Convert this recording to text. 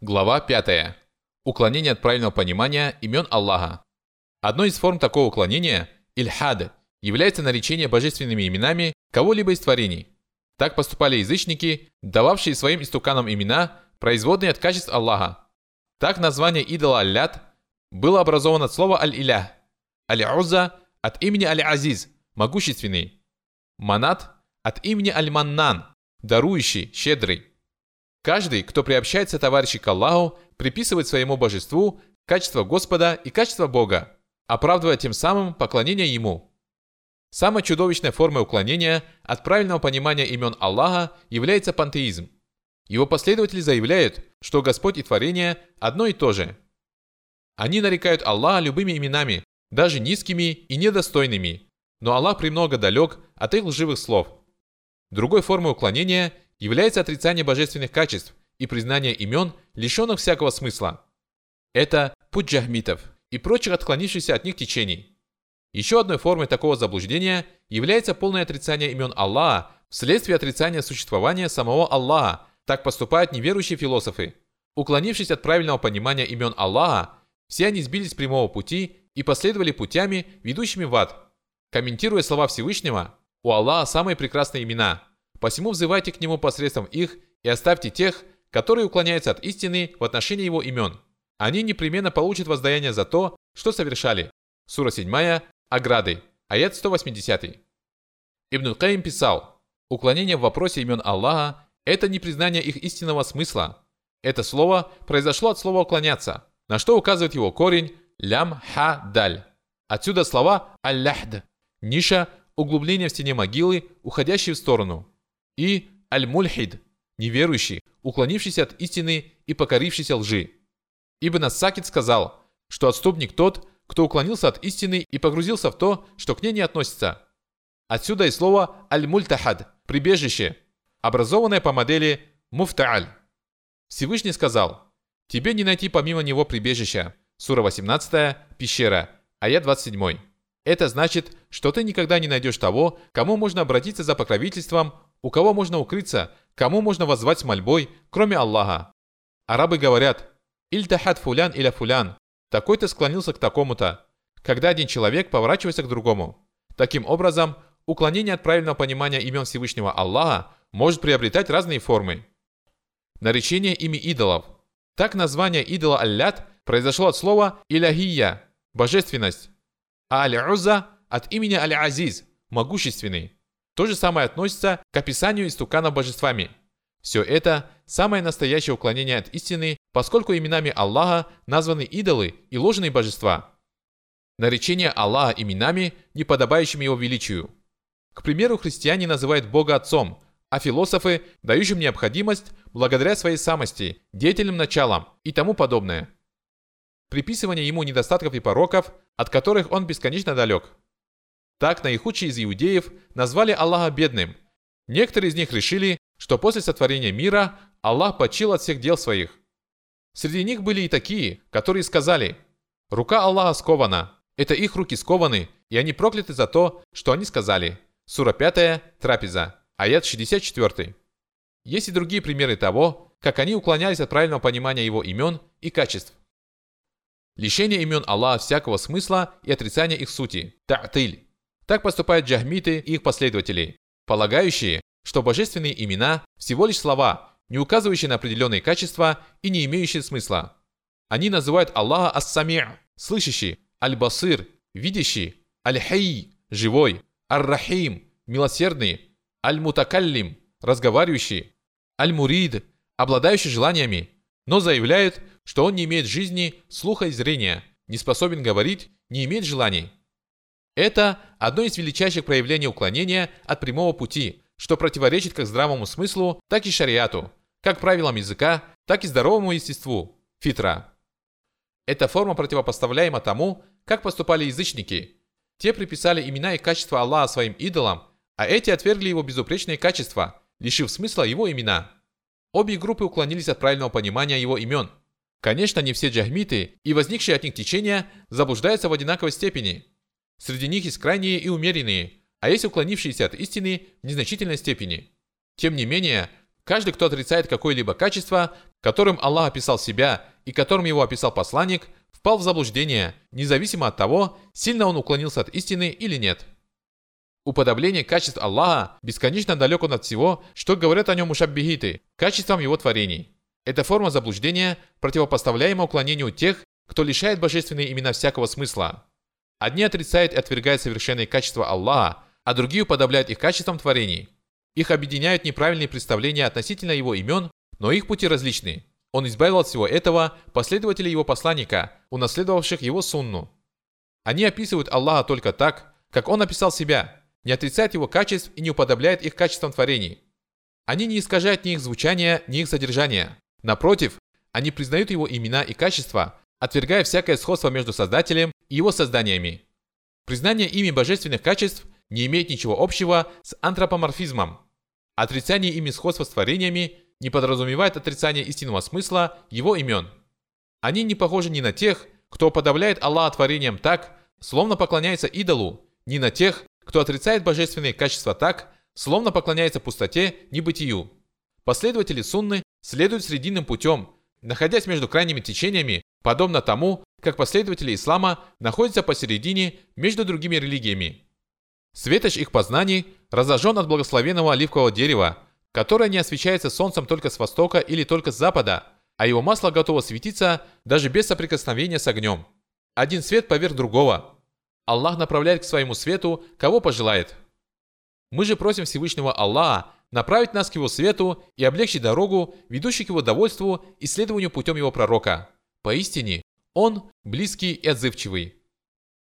Глава 5. Уклонение от правильного понимания имен Аллаха. Одной из форм такого уклонения, ильхад, является наречение божественными именами кого-либо из творений. Так поступали язычники, дававшие своим истуканам имена, производные от качеств Аллаха. Так название идола Аллят было образовано от слова Аль-Илях, Аль-Уза от имени Аль-Азиз, могущественный, Манат от имени Аль-Маннан, дарующий, щедрый. Каждый, кто приобщается товарищи к Аллаху, приписывает своему божеству качество Господа и качество Бога, оправдывая тем самым поклонение Ему. Самой чудовищной формой уклонения от правильного понимания имен Аллаха является пантеизм. Его последователи заявляют, что Господь и творение одно и то же. Они нарекают Аллаха любыми именами, даже низкими и недостойными, но Аллах премного далек от их лживых слов. Другой формой уклонения – является отрицание божественных качеств и признание имен, лишенных всякого смысла. Это путь джахмитов и прочих отклонившихся от них течений. Еще одной формой такого заблуждения является полное отрицание имен Аллаха вследствие отрицания существования самого Аллаха. Так поступают неверующие философы. Уклонившись от правильного понимания имен Аллаха, все они сбились с прямого пути и последовали путями, ведущими в ад. Комментируя слова Всевышнего, у Аллаха самые прекрасные имена – Посему взывайте к Нему посредством их и оставьте тех, которые уклоняются от истины в отношении Его имен. Они непременно получат воздаяние за то, что совершали. Сура 7, Ограды, аят 180. Ибн Каим писал, уклонение в вопросе имен Аллаха – это не признание их истинного смысла. Это слово произошло от слова «уклоняться», на что указывает его корень «лям ха даль». Отсюда слова «алляхд» – ниша, углубление в стене могилы, уходящей в сторону – и аль-мульхид, неверующий, уклонившийся от истины и покорившийся лжи. Ибн Ассакид сказал, что отступник тот, кто уклонился от истины и погрузился в то, что к ней не относится. Отсюда и слово аль-мультахад – прибежище, образованное по модели муфтааль. Всевышний сказал, «Тебе не найти помимо него прибежища». Сура 18, пещера, аят 27. Это значит, что ты никогда не найдешь того, кому можно обратиться за покровительством, у кого можно укрыться, кому можно воззвать с мольбой, кроме Аллаха. Арабы говорят «Ильтахат фулян или фулян» «Такой-то склонился к такому-то», когда один человек поворачивается к другому. Таким образом, уклонение от правильного понимания имен Всевышнего Аллаха может приобретать разные формы. Наречение ими идолов. Так название идола Аллят произошло от слова «иляхия» – божественность, а Аль-Уза от имени Аль-Азиз – могущественный. То же самое относится к описанию истукана божествами. Все это – самое настоящее уклонение от истины, поскольку именами Аллаха названы идолы и ложные божества. Наречение Аллаха именами, не подобающими его величию. К примеру, христиане называют Бога Отцом, а философы – дающим необходимость благодаря своей самости, деятельным началам и тому подобное. Приписывание ему недостатков и пороков, от которых он бесконечно далек – так наихудшие из иудеев назвали Аллаха бедным. Некоторые из них решили, что после сотворения мира Аллах почил от всех дел своих. Среди них были и такие, которые сказали «Рука Аллаха скована». Это их руки скованы, и они прокляты за то, что они сказали. Сура 5, Трапеза, аят 64. Есть и другие примеры того, как они уклонялись от правильного понимания его имен и качеств. Лишение имен Аллаха всякого смысла и отрицание их сути – та'тиль. Так поступают джахмиты и их последователи, полагающие, что божественные имена – всего лишь слова, не указывающие на определенные качества и не имеющие смысла. Они называют Аллаха Ас-Сами' – слышащий, Аль-Басир – видящий, Аль-Хай – живой, Ар-Рахим – милосердный, Аль-Мутакаллим – разговаривающий, Аль-Мурид – обладающий желаниями, но заявляют, что он не имеет жизни, слуха и зрения, не способен говорить, не имеет желаний. Это одно из величайших проявлений уклонения от прямого пути, что противоречит как здравому смыслу, так и шариату, как правилам языка, так и здоровому естеству, фитра. Эта форма противопоставляема тому, как поступали язычники. Те приписали имена и качества Аллаха своим идолам, а эти отвергли его безупречные качества, лишив смысла его имена. Обе группы уклонились от правильного понимания его имен. Конечно, не все джахмиты и возникшие от них течения заблуждаются в одинаковой степени – Среди них есть крайние и умеренные, а есть уклонившиеся от истины в незначительной степени. Тем не менее, Каждый, кто отрицает какое-либо качество, которым Аллах описал себя и которым его описал посланник, впал в заблуждение, независимо от того, сильно он уклонился от истины или нет. Уподобление качеств Аллаха бесконечно далеко от всего, что говорят о нем мушаббихиты, качествам его творений. Эта форма заблуждения противопоставляема уклонению тех, кто лишает божественные имена всякого смысла. Одни отрицают и отвергают совершенные качества Аллаха, а другие уподобляют их качествам творений. Их объединяют неправильные представления относительно его имен, но их пути различны. Он избавил от всего этого последователей его посланника, унаследовавших его сунну. Они описывают Аллаха только так, как он описал себя, не отрицают его качеств и не уподобляют их качествам творений. Они не искажают ни их звучания, ни их содержания. Напротив, они признают его имена и качества, отвергая всякое сходство между Создателем его созданиями. Признание ими божественных качеств не имеет ничего общего с антропоморфизмом. Отрицание ими сходства с творениями не подразумевает отрицание истинного смысла его имен. Они не похожи ни на тех, кто подавляет Аллаха творением так, словно поклоняется идолу, ни на тех, кто отрицает божественные качества так, словно поклоняется пустоте, небытию. Последователи сунны следуют срединным путем, находясь между крайними течениями, подобно тому, как последователи ислама находятся посередине между другими религиями. Светоч их познаний разожжен от благословенного оливкового дерева, которое не освещается солнцем только с востока или только с запада, а его масло готово светиться даже без соприкосновения с огнем. Один свет поверх другого. Аллах направляет к своему свету, кого пожелает. Мы же просим Всевышнего Аллаха направить нас к его свету и облегчить дорогу, ведущую к его довольству и следованию путем его пророка. Поистине, он близкий и отзывчивый.